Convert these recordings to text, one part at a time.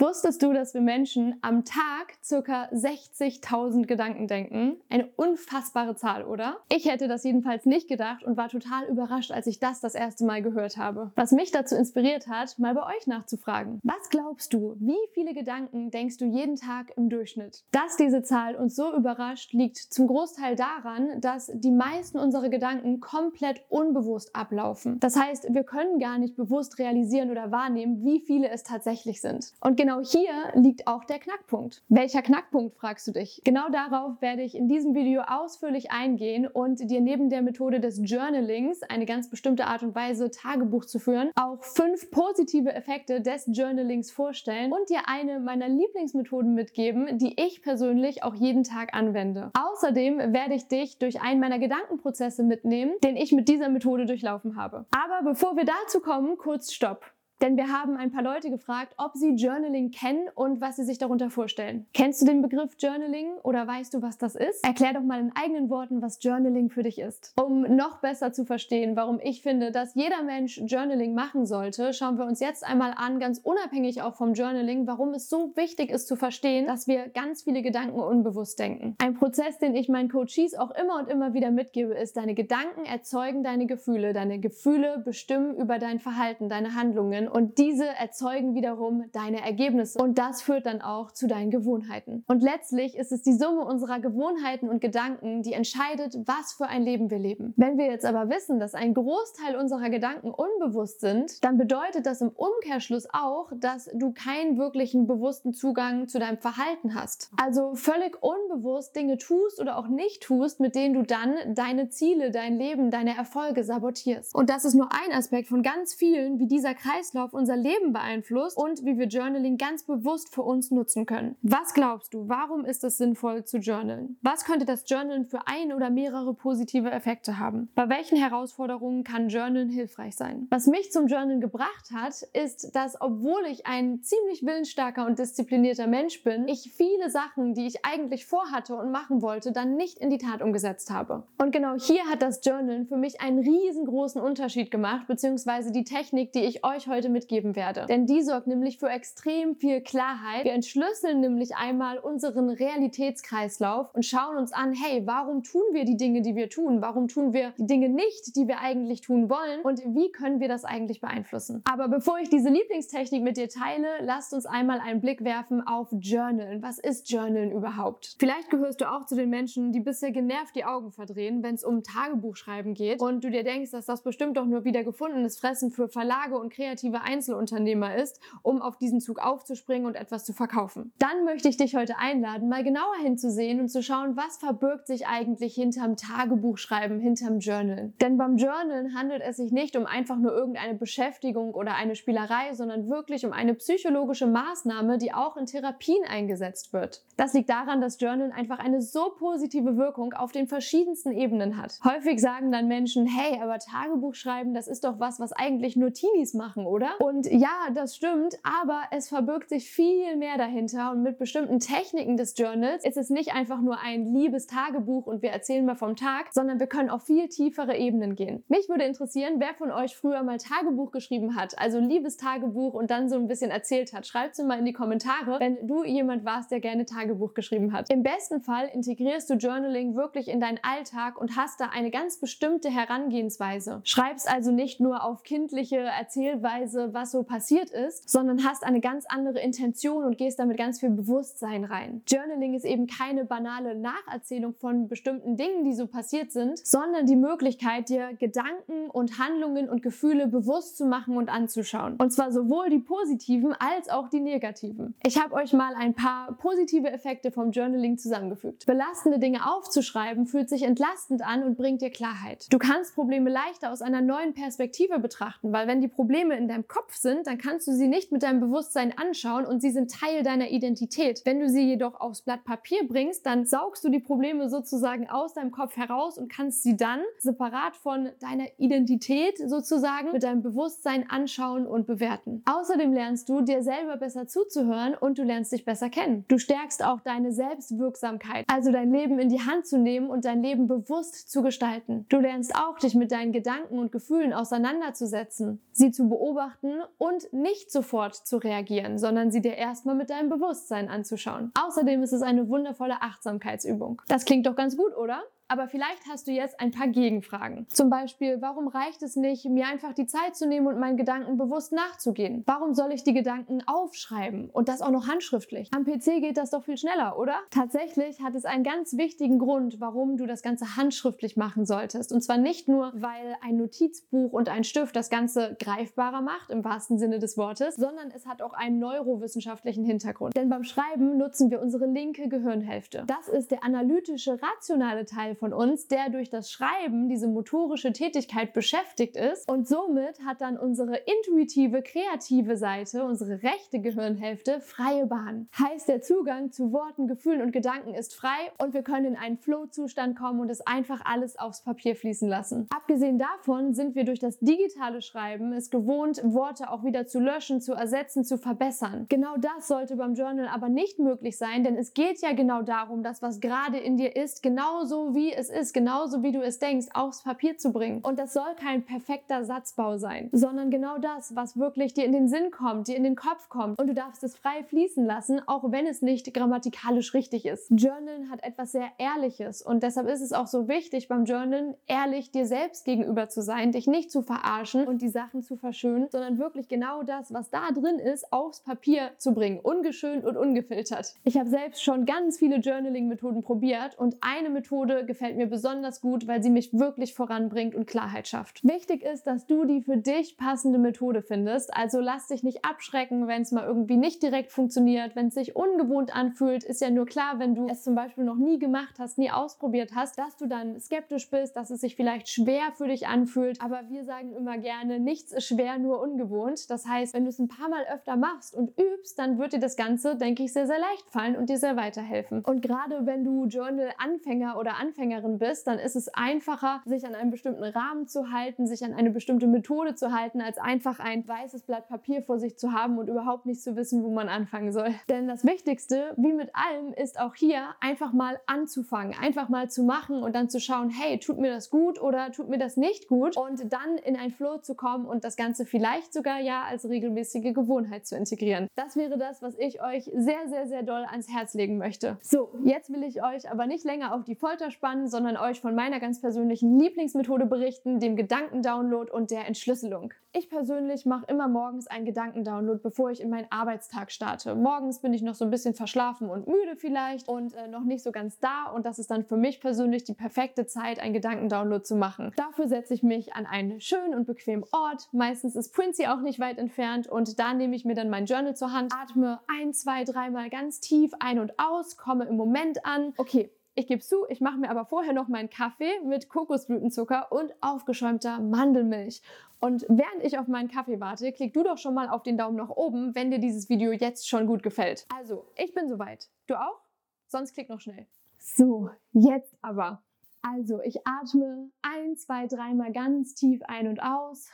Wusstest du, dass wir Menschen am Tag circa 60.000 Gedanken denken? Eine unfassbare Zahl, oder? Ich hätte das jedenfalls nicht gedacht und war total überrascht, als ich das das erste Mal gehört habe. Was mich dazu inspiriert hat, mal bei euch nachzufragen. Was glaubst du, wie viele Gedanken denkst du jeden Tag im Durchschnitt? Dass diese Zahl uns so überrascht, liegt zum Großteil daran, dass die meisten unserer Gedanken komplett unbewusst ablaufen. Das heißt, wir können gar nicht bewusst realisieren oder wahrnehmen, wie viele es tatsächlich sind. Und genau genau hier liegt auch der Knackpunkt. Welcher Knackpunkt, fragst du dich? Genau darauf werde ich in diesem Video ausführlich eingehen und dir neben der Methode des Journalings, eine ganz bestimmte Art und Weise, Tagebuch zu führen, auch fünf positive Effekte des Journalings vorstellen und dir eine meiner Lieblingsmethoden mitgeben, die ich persönlich auch jeden Tag anwende. Außerdem werde ich dich durch einen meiner Gedankenprozesse mitnehmen, den ich mit dieser Methode durchlaufen habe. Aber bevor wir dazu kommen, kurz Stopp. Denn wir haben ein paar Leute gefragt, ob sie Journaling kennen und was sie sich darunter vorstellen. Kennst du den Begriff Journaling oder weißt du, was das ist? Erklär doch mal in eigenen Worten, was Journaling für dich ist. Um noch besser zu verstehen, warum ich finde, dass jeder Mensch Journaling machen sollte, schauen wir uns jetzt einmal an, ganz unabhängig auch vom Journaling, warum es so wichtig ist zu verstehen, dass wir ganz viele Gedanken unbewusst denken. Ein Prozess, den ich meinen Coaches auch immer und immer wieder mitgebe, ist, deine Gedanken erzeugen deine Gefühle. Deine Gefühle bestimmen über dein Verhalten, deine Handlungen und diese erzeugen wiederum deine Ergebnisse und das führt dann auch zu deinen Gewohnheiten. Und letztlich ist es die Summe unserer Gewohnheiten und Gedanken, die entscheidet, was für ein Leben wir leben. Wenn wir jetzt aber wissen, dass ein Großteil unserer Gedanken unbewusst sind, dann bedeutet das im Umkehrschluss auch, dass du keinen wirklichen bewussten Zugang zu deinem Verhalten hast. Also völlig unbewusst Dinge tust oder auch nicht tust, mit denen du dann deine Ziele, dein Leben, deine Erfolge sabotierst. Und das ist nur ein Aspekt von ganz vielen, wie dieser Kreislauf Kreislauf unser Leben beeinflusst und wie wir Journaling ganz bewusst für uns nutzen können. Was glaubst du, warum ist es sinnvoll zu journalen? Was könnte das Journalen für ein oder mehrere positive Effekte haben? Bei welchen Herausforderungen kann Journalen hilfreich sein? Was mich zum Journalen gebracht hat, ist, dass obwohl ich ein ziemlich willensstarker und disziplinierter Mensch bin, ich viele Sachen, die ich eigentlich vorhatte und machen wollte, dann nicht in die Tat umgesetzt habe. Und genau hier hat das Journalen für mich einen riesengroßen Unterschied gemacht, beziehungsweise die Technik, die ich euch heute mitgeben werde. Denn die sorgt nämlich für extrem viel Klarheit. Wir entschlüsseln nämlich einmal unseren Realitätskreislauf und schauen uns an, hey, warum tun wir die Dinge, die wir tun? Warum tun wir die Dinge nicht, die wir eigentlich tun wollen? Und wie können wir das eigentlich beeinflussen? Aber bevor ich diese Lieblingstechnik mit dir teile, lasst uns einmal einen Blick werfen auf Journalen. Was ist Journalen überhaupt? Vielleicht gehörst du auch zu den Menschen, die bisher genervt die Augen verdrehen, wenn es um Tagebuchschreiben geht und du dir denkst, dass das bestimmt doch nur wieder gefundenes Fressen für Verlage und kreative Einzelunternehmer ist, um auf diesen Zug aufzuspringen und etwas zu verkaufen. Dann möchte ich dich heute einladen, mal genauer hinzusehen und zu schauen, was verbirgt sich eigentlich hinterm Tagebuchschreiben, hinterm Journal. Denn beim Journal handelt es sich nicht um einfach nur irgendeine Beschäftigung oder eine Spielerei, sondern wirklich um eine psychologische Maßnahme, die auch in Therapien eingesetzt wird. Das liegt daran, dass Journal einfach eine so positive Wirkung auf den verschiedensten Ebenen hat. Häufig sagen dann Menschen, hey, aber Tagebuchschreiben, das ist doch was, was eigentlich nur Teenies machen, oder? Und ja, das stimmt, aber es verbirgt sich viel mehr dahinter und mit bestimmten Techniken des Journals ist es nicht einfach nur ein liebes Tagebuch und wir erzählen mal vom Tag, sondern wir können auf viel tiefere Ebenen gehen. Mich würde interessieren, wer von euch früher mal Tagebuch geschrieben hat, also liebes Tagebuch und dann so ein bisschen erzählt hat. Schreibt es mal in die Kommentare, wenn du jemand warst, der gerne Tagebuch geschrieben hat. Im besten Fall integrierst du Journaling wirklich in deinen Alltag und hast da eine ganz bestimmte Herangehensweise. Schreibst also nicht nur auf kindliche Erzählweise Weise, was so passiert ist, sondern hast eine ganz andere Intention und gehst damit ganz viel Bewusstsein rein. Journaling ist eben keine banale Nacherzählung von bestimmten Dingen, die so passiert sind, sondern die Möglichkeit, dir Gedanken und Handlungen und Gefühle bewusst zu machen und anzuschauen. Und zwar sowohl die positiven als auch die negativen. Ich habe euch mal ein paar positive Effekte vom Journaling zusammengefügt. Belastende Dinge aufzuschreiben fühlt sich entlastend an und bringt dir Klarheit. Du kannst Probleme leichter aus einer neuen Perspektive betrachten, weil wenn die Probleme in deinem Kopf sind, dann kannst du sie nicht mit deinem Bewusstsein anschauen und sie sind Teil deiner Identität. Wenn du sie jedoch aufs Blatt Papier bringst, dann saugst du die Probleme sozusagen aus deinem Kopf heraus und kannst sie dann separat von deiner Identität sozusagen mit deinem Bewusstsein anschauen und bewerten. Außerdem lernst du dir selber besser zuzuhören und du lernst dich besser kennen. Du stärkst auch deine Selbstwirksamkeit, also dein Leben in die Hand zu nehmen und dein Leben bewusst zu gestalten. Du lernst auch, dich mit deinen Gedanken und Gefühlen auseinanderzusetzen, sie zu beobachten beobachten und nicht sofort zu reagieren, sondern sie dir erstmal mit deinem Bewusstsein anzuschauen. Außerdem ist es eine wundervolle Achtsamkeitsübung. Das klingt doch ganz gut, oder? Aber vielleicht hast du jetzt ein paar Gegenfragen. Zum Beispiel, warum reicht es nicht, mir einfach die Zeit zu nehmen und meinen Gedanken bewusst nachzugehen? Warum soll ich die Gedanken aufschreiben und das auch noch handschriftlich? Am PC geht das doch viel schneller, oder? Tatsächlich hat es einen ganz wichtigen Grund, warum du das Ganze handschriftlich machen solltest. Und zwar nicht nur, weil ein Notizbuch und ein Stift das Ganze greifbarer macht, im wahrsten Sinne des Wortes, sondern es hat auch einen neurowissenschaftlichen Hintergrund. Denn beim Schreiben nutzen wir unsere linke Gehirnhälfte. Das ist der analytische, rationale Teil von uns, der durch das Schreiben, diese motorische Tätigkeit beschäftigt ist. Und somit hat dann unsere intuitive, kreative Seite, unsere rechte Gehirnhälfte, freie Bahn. Heißt, der Zugang zu Worten, Gefühlen und Gedanken ist frei und wir können in einen Flow-Zustand kommen und es einfach alles aufs Papier fließen lassen. Abgesehen davon sind wir durch das digitale Schreiben es gewohnt, Worte auch wieder zu löschen, zu ersetzen, zu verbessern. Genau das sollte beim Journal aber nicht möglich sein, denn es geht ja genau darum, dass was gerade in dir ist, genauso wie es ist, genauso wie du es denkst, aufs Papier zu bringen. Und das soll kein perfekter Satzbau sein, sondern genau das, was wirklich dir in den Sinn kommt, dir in den Kopf kommt. Und du darfst es frei fließen lassen, auch wenn es nicht grammatikalisch richtig ist. Journalen hat etwas sehr Ehrliches und deshalb ist es auch so wichtig beim Journalen, ehrlich dir selbst gegenüber zu sein, dich nicht zu verarschen und die Sachen zu verschönen, sondern wirklich genau das, was da drin ist, aufs Papier zu bringen, ungeschönt und ungefiltert. Ich habe selbst schon ganz viele Journaling-Methoden probiert und eine Methode gefällt gefällt mir besonders gut, weil sie mich wirklich voranbringt und Klarheit schafft. Wichtig ist, dass du die für dich passende Methode findest. Also lass dich nicht abschrecken, wenn es mal irgendwie nicht direkt funktioniert, wenn es sich ungewohnt anfühlt. Ist ja nur klar, wenn du es zum Beispiel noch nie gemacht hast, nie ausprobiert hast, dass du dann skeptisch bist, dass es sich vielleicht schwer für dich anfühlt. Aber wir sagen immer gerne, nichts ist schwer, nur ungewohnt. Das heißt, wenn du es ein paar Mal öfter machst und übst, dann wird dir das Ganze, denke ich, sehr, sehr leicht fallen und dir sehr weiterhelfen. Und gerade wenn du Journal-Anfänger oder Anfänger Anfängerin bist, dann ist es einfacher, sich an einen bestimmten Rahmen zu halten, sich an eine bestimmte Methode zu halten, als einfach ein weißes Blatt Papier vor sich zu haben und überhaupt nicht zu wissen, wo man anfangen soll. Denn das Wichtigste, wie mit allem, ist auch hier einfach mal anzufangen, einfach mal zu machen und dann zu schauen, hey, tut mir das gut oder tut mir das nicht gut und dann in ein Flow zu kommen und das Ganze vielleicht sogar ja als regelmäßige Gewohnheit zu integrieren. Das wäre das, was ich euch sehr, sehr, sehr doll ans Herz legen möchte. So, jetzt will ich euch aber nicht länger auf die Folter spannen, an, sondern euch von meiner ganz persönlichen Lieblingsmethode berichten, dem Gedankendownload und der Entschlüsselung. Ich persönlich mache immer morgens einen Gedankendownload, bevor ich in meinen Arbeitstag starte. Morgens bin ich noch so ein bisschen verschlafen und müde vielleicht und äh, noch nicht so ganz da und das ist dann für mich persönlich die perfekte Zeit, einen Gedankendownload zu machen. Dafür setze ich mich an einen schönen und bequemen Ort. Meistens ist Quincy auch nicht weit entfernt und da nehme ich mir dann mein Journal zur Hand, atme ein, zwei, dreimal ganz tief ein und aus, komme im Moment an. Okay, ich gebe zu, ich mache mir aber vorher noch meinen Kaffee mit Kokosblütenzucker und aufgeschäumter Mandelmilch. Und während ich auf meinen Kaffee warte, klick du doch schon mal auf den Daumen nach oben, wenn dir dieses Video jetzt schon gut gefällt. Also, ich bin soweit. Du auch? Sonst klick noch schnell. So, jetzt aber. Also, ich atme ein, zwei, dreimal ganz tief ein und aus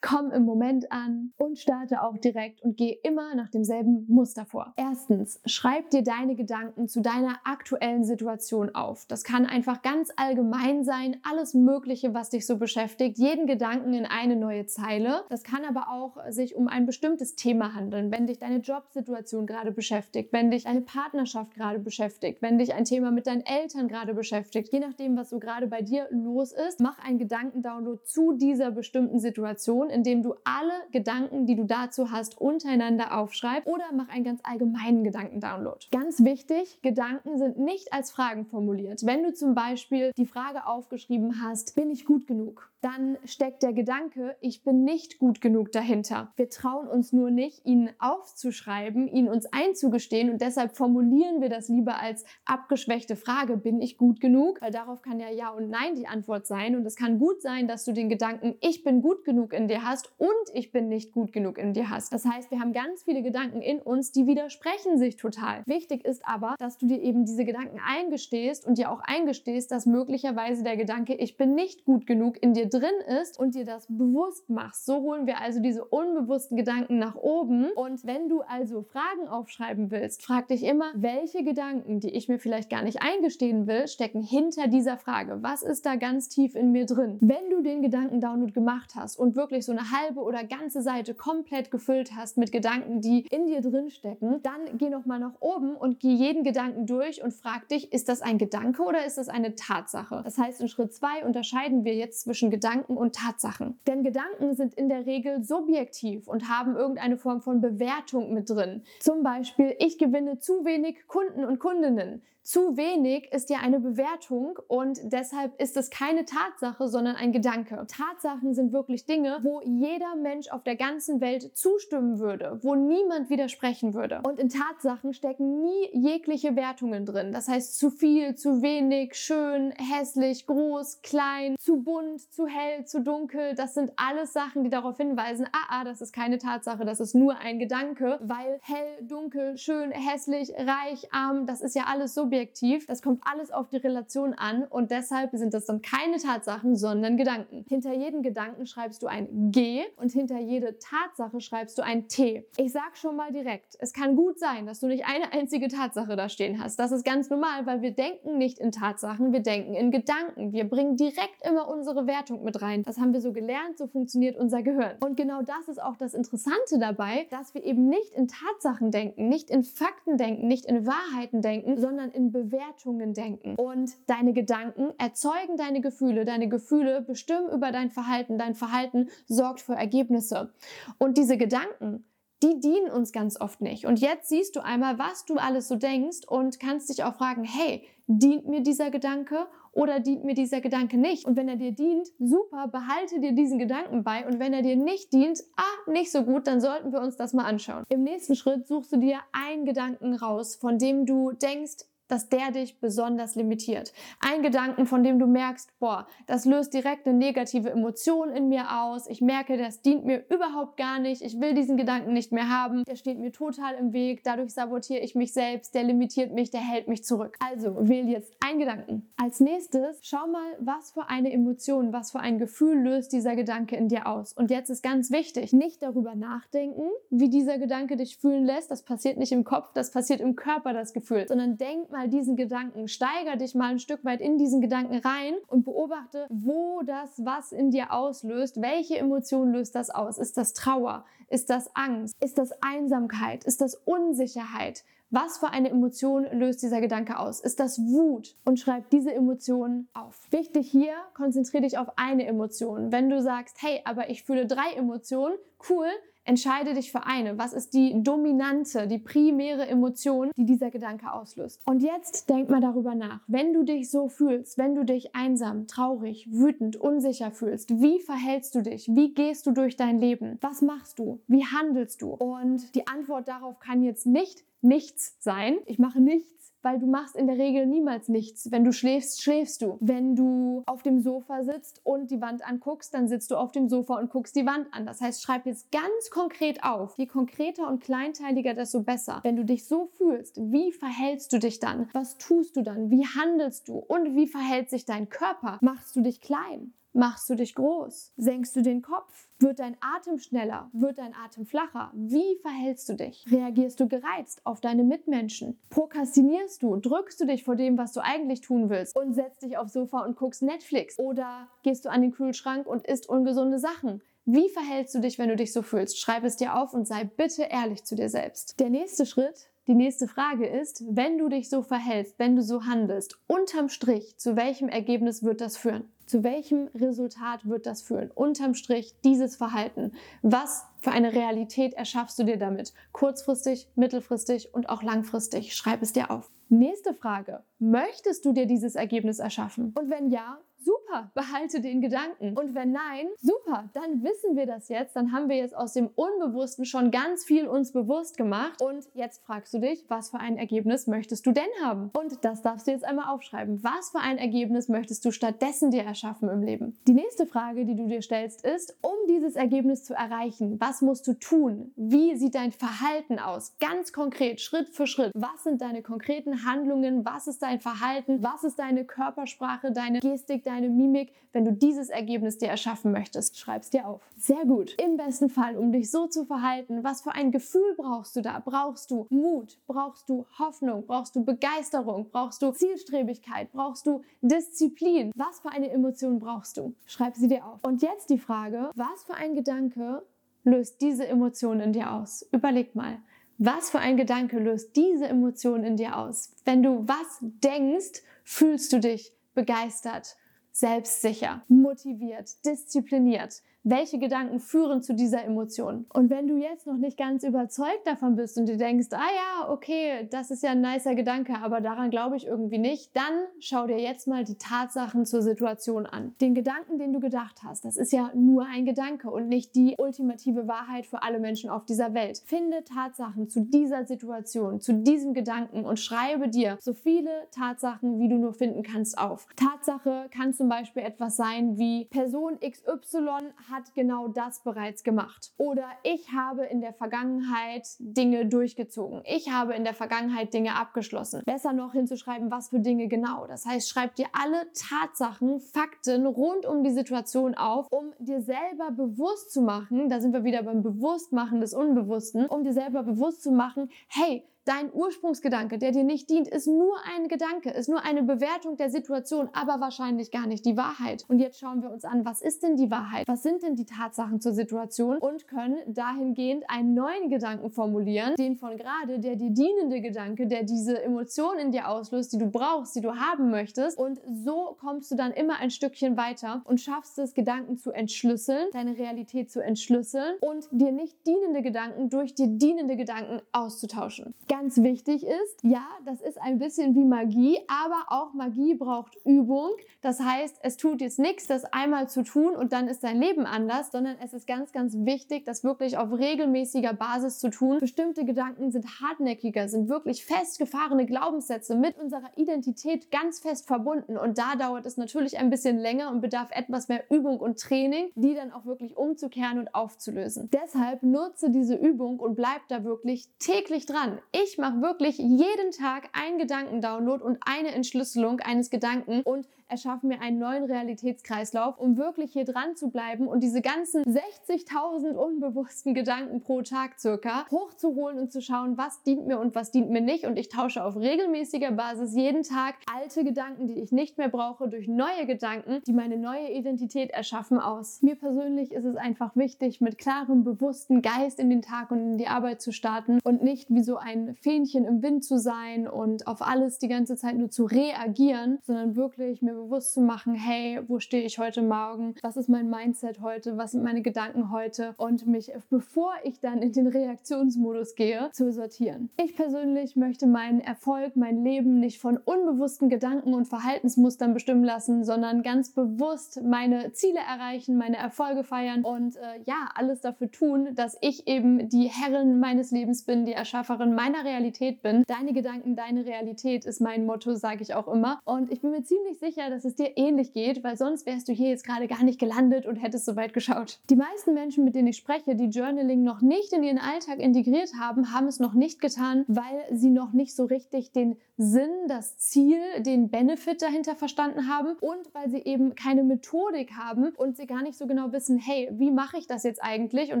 komm im Moment an und starte auch direkt und geh immer nach demselben Muster vor. Erstens, schreib dir deine Gedanken zu deiner aktuellen Situation auf. Das kann einfach ganz allgemein sein, alles Mögliche, was dich so beschäftigt, jeden Gedanken in eine neue Zeile. Das kann aber auch sich um ein bestimmtes Thema handeln, wenn dich deine Jobsituation gerade beschäftigt, wenn dich deine Partnerschaft gerade beschäftigt, wenn dich ein Thema mit deinen Eltern gerade beschäftigt. Je nachdem, was so gerade bei dir los ist, mach einen Gedankendownload zu dieser bestimmten Situation indem du alle Gedanken, die du dazu hast, untereinander aufschreibst oder mach einen ganz allgemeinen Gedankendownload. Ganz wichtig, Gedanken sind nicht als Fragen formuliert. Wenn du zum Beispiel die Frage aufgeschrieben hast, bin ich gut genug? Dann steckt der Gedanke, ich bin nicht gut genug dahinter. Wir trauen uns nur nicht, ihn aufzuschreiben, ihn uns einzugestehen und deshalb formulieren wir das lieber als abgeschwächte Frage, bin ich gut genug? Weil darauf kann ja Ja und Nein die Antwort sein und es kann gut sein, dass du den Gedanken, ich bin gut genug in dir dir hast und ich bin nicht gut genug in dir hast. Das heißt, wir haben ganz viele Gedanken in uns, die widersprechen sich total. Wichtig ist aber, dass du dir eben diese Gedanken eingestehst und dir auch eingestehst, dass möglicherweise der Gedanke, ich bin nicht gut genug in dir drin ist und dir das bewusst machst. So holen wir also diese unbewussten Gedanken nach oben. Und wenn du also Fragen aufschreiben willst, frag dich immer, welche Gedanken, die ich mir vielleicht gar nicht eingestehen will, stecken hinter dieser Frage. Was ist da ganz tief in mir drin? Wenn du den Gedankendownload gemacht hast und wirklich so eine halbe oder ganze Seite komplett gefüllt hast mit Gedanken, die in dir drin stecken, dann geh noch mal nach oben und geh jeden Gedanken durch und frag dich, ist das ein Gedanke oder ist das eine Tatsache? Das heißt, in Schritt zwei unterscheiden wir jetzt zwischen Gedanken und Tatsachen. Denn Gedanken sind in der Regel subjektiv und haben irgendeine Form von Bewertung mit drin. Zum Beispiel, ich gewinne zu wenig Kunden und Kundinnen. Zu wenig ist ja eine Bewertung und deshalb ist es keine Tatsache, sondern ein Gedanke. Tatsachen sind wirklich Dinge, wo jeder Mensch auf der ganzen Welt zustimmen würde, wo niemand widersprechen würde. Und in Tatsachen stecken nie jegliche Wertungen drin. Das heißt zu viel, zu wenig, schön, hässlich, groß, klein, zu bunt, zu hell, zu dunkel. Das sind alles Sachen, die darauf hinweisen, ah, ah, das ist keine Tatsache, das ist nur ein Gedanke, weil hell, dunkel, schön, hässlich, reich, arm, das ist ja alles so subjektiv. Das kommt alles auf die Relation an und deshalb sind das dann keine Tatsachen, sondern Gedanken. Hinter jedem Gedanken schreibst du ein G und hinter jede Tatsache schreibst du ein T. Ich sag schon mal direkt, es kann gut sein, dass du nicht eine einzige Tatsache da stehen hast. Das ist ganz normal, weil wir denken nicht in Tatsachen, wir denken in Gedanken. Wir bringen direkt immer unsere Wertung mit rein. Das haben wir so gelernt, so funktioniert unser Gehirn. Und genau das ist auch das Interessante dabei, dass wir eben nicht in Tatsachen denken, nicht in Fakten denken, nicht in Wahrheiten denken, sondern in in Bewertungen denken. Und deine Gedanken erzeugen deine Gefühle. Deine Gefühle bestimmen über dein Verhalten. Dein Verhalten sorgt für Ergebnisse. Und diese Gedanken, die dienen uns ganz oft nicht. Und jetzt siehst du einmal, was du alles so denkst und kannst dich auch fragen, hey, dient mir dieser Gedanke oder dient mir dieser Gedanke nicht? Und wenn er dir dient, super, behalte dir diesen Gedanken bei. Und wenn er dir nicht dient, ah, nicht so gut, dann sollten wir uns das mal anschauen. Im nächsten Schritt suchst du dir einen Gedanken raus, von dem du denkst, dass der dich besonders limitiert. Ein Gedanken, von dem du merkst, boah, das löst direkt eine negative Emotion in mir aus. Ich merke, das dient mir überhaupt gar nicht. Ich will diesen Gedanken nicht mehr haben. Der steht mir total im Weg. Dadurch sabotiere ich mich selbst. Der limitiert mich. Der hält mich zurück. Also wähl jetzt einen Gedanken. Als nächstes schau mal, was für eine Emotion, was für ein Gefühl löst dieser Gedanke in dir aus. Und jetzt ist ganz wichtig, nicht darüber nachdenken, wie dieser Gedanke dich fühlen lässt. Das passiert nicht im Kopf, das passiert im Körper, das Gefühl. Sondern denk mal, mal diesen Gedanken, steiger dich mal ein Stück weit in diesen Gedanken rein und beobachte, wo das was in dir auslöst, welche Emotion löst das aus? Ist das Trauer? Ist das Angst? Ist das Einsamkeit? Ist das Unsicherheit? Was für eine Emotion löst dieser Gedanke aus? Ist das Wut? Und schreib diese Emotion auf. Wichtig hier, konzentriere dich auf eine Emotion. Wenn du sagst, hey, aber ich fühle drei Emotionen, cool, Entscheide dich für eine. Was ist die dominante, die primäre Emotion, die dieser Gedanke auslöst? Und jetzt denk mal darüber nach. Wenn du dich so fühlst, wenn du dich einsam, traurig, wütend, unsicher fühlst, wie verhältst du dich? Wie gehst du durch dein Leben? Was machst du? Wie handelst du? Und die Antwort darauf kann jetzt nicht nichts sein. Ich mache nichts weil du machst in der Regel niemals nichts. Wenn du schläfst, schläfst du. Wenn du auf dem Sofa sitzt und die Wand anguckst, dann sitzt du auf dem Sofa und guckst die Wand an. Das heißt, schreib jetzt ganz konkret auf. Je konkreter und kleinteiliger, desto besser. Wenn du dich so fühlst, wie verhältst du dich dann? Was tust du dann? Wie handelst du? Und wie verhält sich dein Körper? Machst du dich klein? Machst du dich groß? Senkst du den Kopf? Wird dein Atem schneller? Wird dein Atem flacher? Wie verhältst du dich? Reagierst du gereizt auf deine Mitmenschen? Prokrastinierst du? Drückst du dich vor dem, was du eigentlich tun willst und setzt dich aufs Sofa und guckst Netflix? Oder gehst du an den Kühlschrank und isst ungesunde Sachen? Wie verhältst du dich, wenn du dich so fühlst? Schreib es dir auf und sei bitte ehrlich zu dir selbst. Der nächste Schritt die nächste Frage ist, wenn du dich so verhältst, wenn du so handelst, unterm Strich, zu welchem Ergebnis wird das führen? Zu welchem Resultat wird das führen? Unterm Strich dieses Verhalten. Was für eine Realität erschaffst du dir damit? Kurzfristig, mittelfristig und auch langfristig. Schreib es dir auf. Nächste Frage. Möchtest du dir dieses Ergebnis erschaffen? Und wenn ja, super, behalte den Gedanken. Und wenn nein, super, dann wissen wir das jetzt. Dann haben wir jetzt aus dem Unbewussten schon ganz viel uns bewusst gemacht. Und jetzt fragst du dich, was für ein Ergebnis möchtest du denn haben? Und das darfst du jetzt einmal aufschreiben. Was für ein Ergebnis möchtest du stattdessen dir erschaffen im Leben? Die nächste Frage, die du dir stellst, ist, um dieses Ergebnis zu erreichen, was musst du tun? Wie sieht dein Verhalten aus? Ganz konkret, Schritt für Schritt. Was sind deine konkreten Handlungen? Was ist dein Verhalten? Was ist deine Körpersprache, deine Gestik, deine Mimik, wenn du dieses Ergebnis dir erschaffen möchtest. Schreib es dir auf. Sehr gut. Im besten Fall, um dich so zu verhalten, was für ein Gefühl brauchst du da? Brauchst du Mut? Brauchst du Hoffnung? Brauchst du Begeisterung? Brauchst du Zielstrebigkeit? Brauchst du Disziplin? Was für eine Emotion brauchst du? Schreib sie dir auf. Und jetzt die Frage, was für ein Gedanke löst diese Emotion in dir aus? Überleg mal. Was für ein Gedanke löst diese Emotion in dir aus? Wenn du was denkst, fühlst du dich begeistert, selbstsicher, motiviert, diszipliniert. Welche Gedanken führen zu dieser Emotion? Und wenn du jetzt noch nicht ganz überzeugt davon bist und dir denkst, ah ja, okay, das ist ja ein nicer Gedanke, aber daran glaube ich irgendwie nicht, dann schau dir jetzt mal die Tatsachen zur Situation an. Den Gedanken, den du gedacht hast, das ist ja nur ein Gedanke und nicht die ultimative Wahrheit für alle Menschen auf dieser Welt. Finde Tatsachen zu dieser Situation, zu diesem Gedanken und schreibe dir so viele Tatsachen, wie du nur finden kannst, auf. Tatsache kann zum Beispiel etwas sein wie Person XY hat genau das bereits gemacht. Oder ich habe in der Vergangenheit Dinge durchgezogen. Ich habe in der Vergangenheit Dinge abgeschlossen. Besser noch hinzuschreiben, was für Dinge genau. Das heißt, schreib dir alle Tatsachen, Fakten rund um die Situation auf, um dir selber bewusst zu machen, da sind wir wieder beim Bewusstmachen des Unbewussten, um dir selber bewusst zu machen, hey, Dein Ursprungsgedanke, der dir nicht dient, ist nur ein Gedanke, ist nur eine Bewertung der Situation, aber wahrscheinlich gar nicht die Wahrheit. Und jetzt schauen wir uns an, was ist denn die Wahrheit? Was sind denn die Tatsachen zur Situation? Und können dahingehend einen neuen Gedanken formulieren, den von gerade, der dir dienende Gedanke, der diese Emotion in dir auslöst, die du brauchst, die du haben möchtest. Und so kommst du dann immer ein Stückchen weiter und schaffst es, Gedanken zu entschlüsseln, deine Realität zu entschlüsseln und dir nicht dienende Gedanken durch dir dienende Gedanken auszutauschen ganz wichtig ist, ja, das ist ein bisschen wie Magie, aber auch Magie braucht Übung. Das heißt, es tut jetzt nichts, das einmal zu tun und dann ist dein Leben anders, sondern es ist ganz, ganz wichtig, das wirklich auf regelmäßiger Basis zu tun. Bestimmte Gedanken sind hartnäckiger, sind wirklich festgefahrene Glaubenssätze mit unserer Identität ganz fest verbunden und da dauert es natürlich ein bisschen länger und bedarf etwas mehr Übung und Training, die dann auch wirklich umzukehren und aufzulösen. Deshalb nutze diese Übung und bleib da wirklich täglich dran. Ich mache wirklich jeden Tag einen Gedankendownload und eine Entschlüsselung eines Gedanken und erschaffen mir einen neuen Realitätskreislauf, um wirklich hier dran zu bleiben und diese ganzen 60.000 unbewussten Gedanken pro Tag circa hochzuholen und zu schauen, was dient mir und was dient mir nicht. Und ich tausche auf regelmäßiger Basis jeden Tag alte Gedanken, die ich nicht mehr brauche, durch neue Gedanken, die meine neue Identität erschaffen, aus. Mir persönlich ist es einfach wichtig, mit klarem, bewussten Geist in den Tag und in die Arbeit zu starten und nicht wie so ein Fähnchen im Wind zu sein und auf alles die ganze Zeit nur zu reagieren, sondern wirklich mir bewusst zu machen, hey, wo stehe ich heute Morgen? Was ist mein Mindset heute? Was sind meine Gedanken heute? Und mich, bevor ich dann in den Reaktionsmodus gehe, zu sortieren. Ich persönlich möchte meinen Erfolg, mein Leben nicht von unbewussten Gedanken und Verhaltensmustern bestimmen lassen, sondern ganz bewusst meine Ziele erreichen, meine Erfolge feiern und äh, ja, alles dafür tun, dass ich eben die Herrin meines Lebens bin, die Erschafferin meiner Realität bin. Deine Gedanken, deine Realität ist mein Motto, sage ich auch immer. Und ich bin mir ziemlich sicher, dass es dir ähnlich geht, weil sonst wärst du hier jetzt gerade gar nicht gelandet und hättest so weit geschaut. Die meisten Menschen, mit denen ich spreche, die Journaling noch nicht in ihren Alltag integriert haben, haben es noch nicht getan, weil sie noch nicht so richtig den Sinn, das Ziel, den Benefit dahinter verstanden haben und weil sie eben keine Methodik haben und sie gar nicht so genau wissen, hey, wie mache ich das jetzt eigentlich und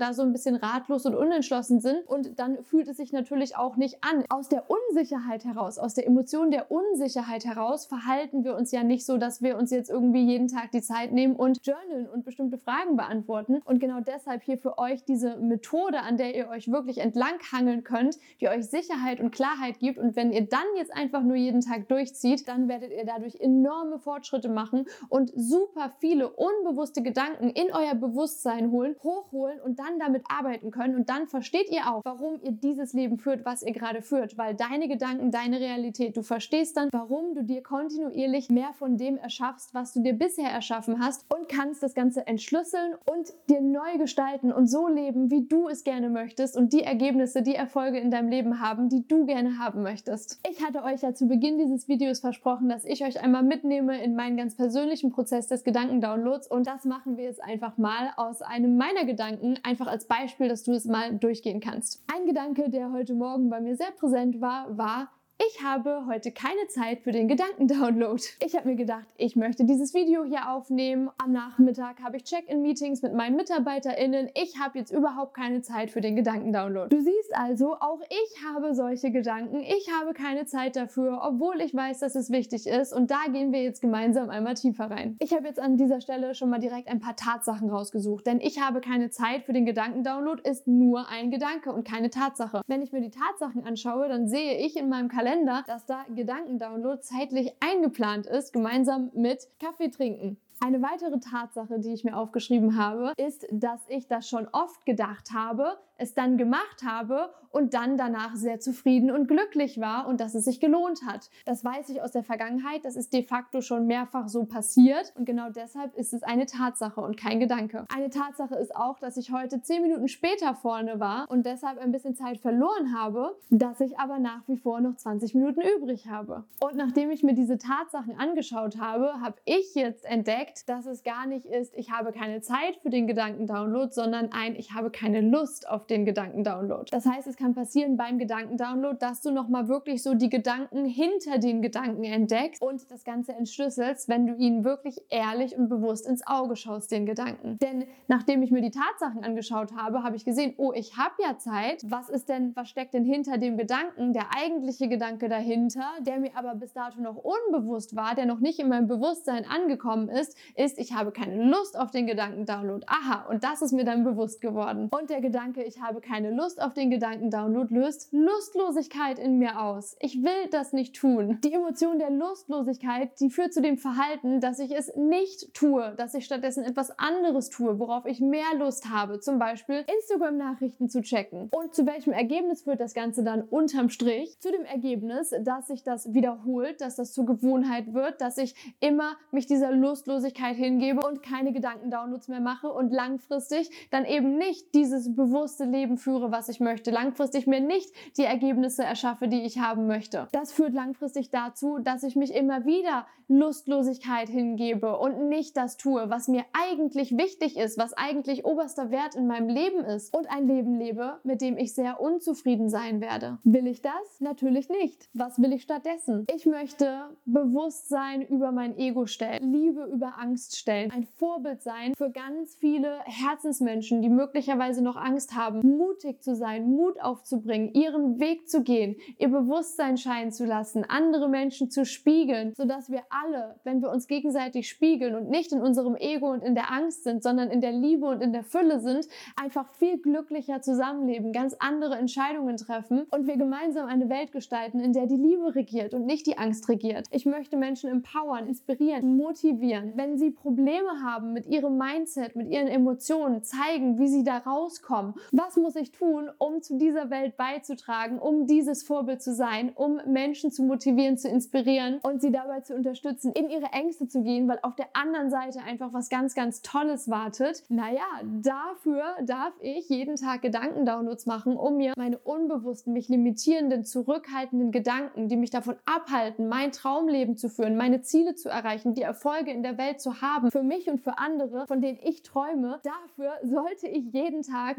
da so ein bisschen ratlos und unentschlossen sind und dann fühlt es sich natürlich auch nicht an. Aus der Unsicherheit heraus, aus der Emotion der Unsicherheit heraus verhalten wir uns ja nicht so dass wir uns jetzt irgendwie jeden Tag die Zeit nehmen und journalen und bestimmte Fragen beantworten. Und genau deshalb hier für euch diese Methode, an der ihr euch wirklich entlanghangeln könnt, die euch Sicherheit und Klarheit gibt. Und wenn ihr dann jetzt einfach nur jeden Tag durchzieht, dann werdet ihr dadurch enorme Fortschritte machen und super viele unbewusste Gedanken in euer Bewusstsein holen, hochholen und dann damit arbeiten können. Und dann versteht ihr auch, warum ihr dieses Leben führt, was ihr gerade führt, weil deine Gedanken, deine Realität, du verstehst dann, warum du dir kontinuierlich mehr von dem erschaffst, was du dir bisher erschaffen hast und kannst das Ganze entschlüsseln und dir neu gestalten und so leben, wie du es gerne möchtest und die Ergebnisse, die Erfolge in deinem Leben haben, die du gerne haben möchtest. Ich hatte euch ja zu Beginn dieses Videos versprochen, dass ich euch einmal mitnehme in meinen ganz persönlichen Prozess des Gedankendownloads und das machen wir jetzt einfach mal aus einem meiner Gedanken, einfach als Beispiel, dass du es mal durchgehen kannst. Ein Gedanke, der heute Morgen bei mir sehr präsent war, war, Ich habe heute keine Zeit für den Gedankendownload. Ich habe mir gedacht, ich möchte dieses Video hier aufnehmen. Am Nachmittag habe ich Check-in-Meetings mit meinen MitarbeiterInnen. Ich habe jetzt überhaupt keine Zeit für den Gedankendownload. Du siehst also, auch ich habe solche Gedanken. Ich habe keine Zeit dafür, obwohl ich weiß, dass es wichtig ist. Und da gehen wir jetzt gemeinsam einmal tiefer rein. Ich habe jetzt an dieser Stelle schon mal direkt ein paar Tatsachen rausgesucht, denn ich habe keine Zeit für den Gedankendownload ist nur ein Gedanke und keine Tatsache. Wenn ich mir die Tatsachen anschaue, dann sehe ich in meinem Kalender, dass da Gedankendownload zeitlich eingeplant ist, gemeinsam mit Kaffee trinken. Eine weitere Tatsache, die ich mir aufgeschrieben habe, ist, dass ich das schon oft gedacht habe, es dann gemacht habe und dann danach sehr zufrieden und glücklich war und dass es sich gelohnt hat. Das weiß ich aus der Vergangenheit, das ist de facto schon mehrfach so passiert und genau deshalb ist es eine Tatsache und kein Gedanke. Eine Tatsache ist auch, dass ich heute zehn Minuten später vorne war und deshalb ein bisschen Zeit verloren habe, dass ich aber nach wie vor noch 20 Minuten übrig habe. Und nachdem ich mir diese Tatsachen angeschaut habe, habe ich jetzt entdeckt, dass es gar nicht ist, ich habe keine Zeit für den Gedankendownload, sondern ein, ich habe keine Lust auf den Gedankendownload. Das heißt, es kann passieren beim Gedankendownload, dass du nochmal wirklich so die Gedanken hinter den Gedanken entdeckst und das Ganze entschlüsselst, wenn du ihnen wirklich ehrlich und bewusst ins Auge schaust, den Gedanken. Denn nachdem ich mir die Tatsachen angeschaut habe, habe ich gesehen, oh, ich habe ja Zeit. Was ist denn, was steckt denn hinter dem Gedanken? Der eigentliche Gedanke dahinter, der mir aber bis dato noch unbewusst war, der noch nicht in meinem Bewusstsein angekommen ist, ist, ich habe keine Lust auf den Gedankendownload. Aha, und das ist mir dann bewusst geworden. Und der Gedanke, ich habe keine Lust auf den Gedankendownload, löst Lustlosigkeit in mir aus. Ich will das nicht tun. Die Emotion der Lustlosigkeit, die führt zu dem Verhalten, dass ich es nicht tue, dass ich stattdessen etwas anderes tue, worauf ich mehr Lust habe. Zum Beispiel Instagram-Nachrichten zu checken. Und zu welchem Ergebnis führt das Ganze dann unterm Strich? Zu dem Ergebnis, dass sich das wiederholt, dass das zur Gewohnheit wird, dass ich immer mich dieser Lustlosigkeit hingebe und keine Gedankendownloads mehr mache und langfristig dann eben nicht dieses bewusste Leben führe, was ich möchte. Langfristig mir nicht die Ergebnisse erschaffe, die ich haben möchte. Das führt langfristig dazu, dass ich mich immer wieder Lustlosigkeit hingebe und nicht das tue, was mir eigentlich wichtig ist, was eigentlich oberster Wert in meinem Leben ist und ein Leben lebe, mit dem ich sehr unzufrieden sein werde. Will ich das? Natürlich nicht. Was will ich stattdessen? Ich möchte Bewusstsein über mein Ego stellen, Liebe über Angst stellen, ein Vorbild sein für ganz viele Herzensmenschen, die möglicherweise noch Angst haben, mutig zu sein, Mut aufzubringen, ihren Weg zu gehen, ihr Bewusstsein scheinen zu lassen, andere Menschen zu spiegeln, sodass wir alle, wenn wir uns gegenseitig spiegeln und nicht in unserem Ego und in der Angst sind, sondern in der Liebe und in der Fülle sind, einfach viel glücklicher zusammenleben, ganz andere Entscheidungen treffen und wir gemeinsam eine Welt gestalten, in der die Liebe regiert und nicht die Angst regiert. Ich möchte Menschen empowern, inspirieren, motivieren. Wenn sie Probleme haben mit ihrem Mindset, mit ihren Emotionen, zeigen, wie sie da rauskommen. Was muss ich tun, um zu dieser Welt beizutragen, um dieses Vorbild zu sein, um Menschen zu motivieren, zu inspirieren und sie dabei zu unterstützen, in ihre Ängste zu gehen, weil auf der anderen Seite einfach was ganz, ganz Tolles wartet. Naja, dafür darf ich jeden Tag Gedankendownloads machen, um mir meine unbewussten, mich limitierenden, zurückhaltenden Gedanken, die mich davon abhalten, mein Traumleben zu führen, meine Ziele zu erreichen, die Erfolge in der Welt zu haben, für mich und für andere, von denen ich träume, dafür sollte ich jeden Tag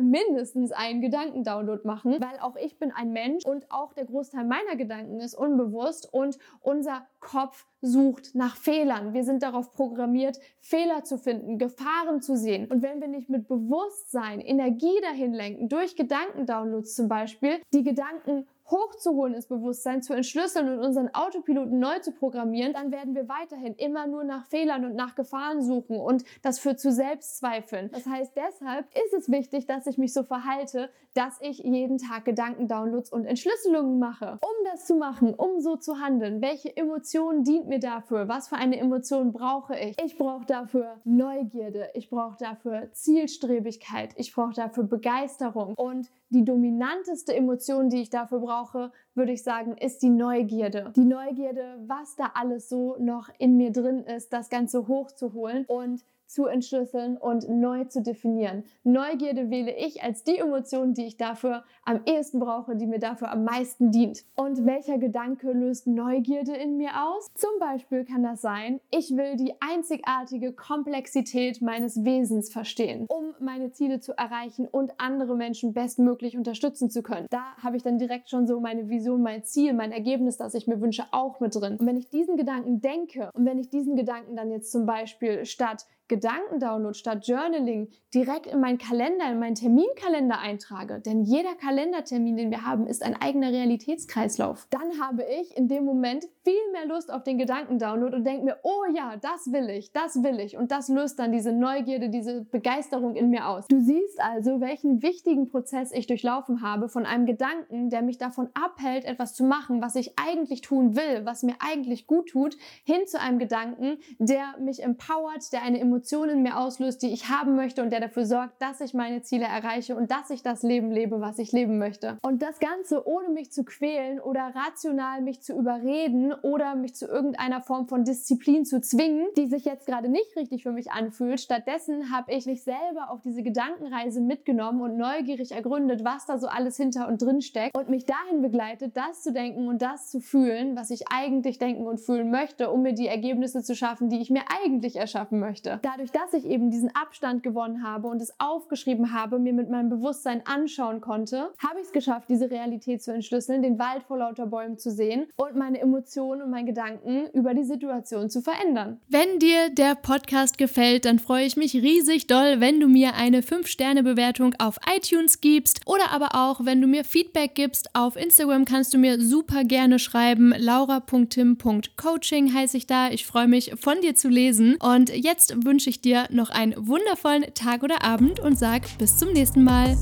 mindestens einen Gedankendownload machen, weil auch ich bin ein Mensch und auch der Großteil meiner Gedanken ist unbewusst und unser Kopf sucht nach Fehlern. Wir sind darauf programmiert, Fehler zu finden, Gefahren zu sehen. Und wenn wir nicht mit Bewusstsein Energie dahin lenken, durch Gedankendownloads zum Beispiel, die Gedanken hochzuholen ins Bewusstsein, zu entschlüsseln und unseren Autopiloten neu zu programmieren, dann werden wir weiterhin immer nur nach Fehlern und nach Gefahren suchen und das führt zu Selbstzweifeln. Das heißt, deshalb ist es wichtig, dass ich mich so verhalte, dass ich jeden Tag Gedankendownloads und Entschlüsselungen mache. Um das zu machen, um so zu handeln, welche Emotion dient mir dafür? Was für eine Emotion brauche ich? Ich brauche dafür Neugierde, ich brauche dafür Zielstrebigkeit, ich brauche dafür Begeisterung und die dominanteste Emotion, die ich dafür brauche, würde ich sagen, ist die Neugierde. Die Neugierde, was da alles so noch in mir drin ist, das Ganze hochzuholen und zu entschlüsseln und neu zu definieren. Neugierde wähle ich als die Emotion, die ich dafür am ehesten brauche, die mir dafür am meisten dient. Und welcher Gedanke löst Neugierde in mir aus? Zum Beispiel kann das sein, ich will die einzigartige Komplexität meines Wesens verstehen, um meine Ziele zu erreichen und andere Menschen bestmöglich unterstützen zu können. Da habe ich dann direkt schon so meine Vision, mein Ziel, mein Ergebnis, das ich mir wünsche, auch mit drin. Und wenn ich diesen Gedanken denke und wenn ich diesen Gedanken dann jetzt zum Beispiel statt Gedankendownload statt Journaling direkt in meinen Kalender, in meinen Terminkalender eintrage, denn jeder Kalendertermin, den wir haben, ist ein eigener Realitätskreislauf, dann habe ich in dem Moment viel mehr Lust auf den Gedankendownload und denke mir, oh ja, das will ich, das will ich. Und das löst dann diese Neugierde, diese Begeisterung in mir aus. Du siehst also, welchen wichtigen Prozess ich durchlaufen habe von einem Gedanken, der mich davon abhält, etwas zu machen, was ich eigentlich tun will, was mir eigentlich gut tut, hin zu einem Gedanken, der mich empowert, der eine Emotion Emotionen in mir auslöst, die ich haben möchte und der dafür sorgt, dass ich meine Ziele erreiche und dass ich das Leben lebe, was ich leben möchte. Und das Ganze ohne mich zu quälen oder rational mich zu überreden oder mich zu irgendeiner Form von Disziplin zu zwingen, die sich jetzt gerade nicht richtig für mich anfühlt. Stattdessen habe ich mich selber auf diese Gedankenreise mitgenommen und neugierig ergründet, was da so alles hinter und drin steckt und mich dahin begleitet, das zu denken und das zu fühlen, was ich eigentlich denken und fühlen möchte, um mir die Ergebnisse zu schaffen, die ich mir eigentlich erschaffen möchte dadurch, dass ich eben diesen Abstand gewonnen habe und es aufgeschrieben habe, mir mit meinem Bewusstsein anschauen konnte, habe ich es geschafft, diese Realität zu entschlüsseln, den Wald vor lauter Bäumen zu sehen und meine Emotionen und meine Gedanken über die Situation zu verändern. Wenn dir der Podcast gefällt, dann freue ich mich riesig doll, wenn du mir eine 5-Sterne-Bewertung auf iTunes gibst oder aber auch, wenn du mir Feedback gibst. Auf Instagram kannst du mir super gerne schreiben. laura.tim.coaching heiße ich da. Ich freue mich, von dir zu lesen. Und jetzt wünsche wünsche ich dir noch einen wundervollen Tag oder Abend und sage bis zum nächsten Mal.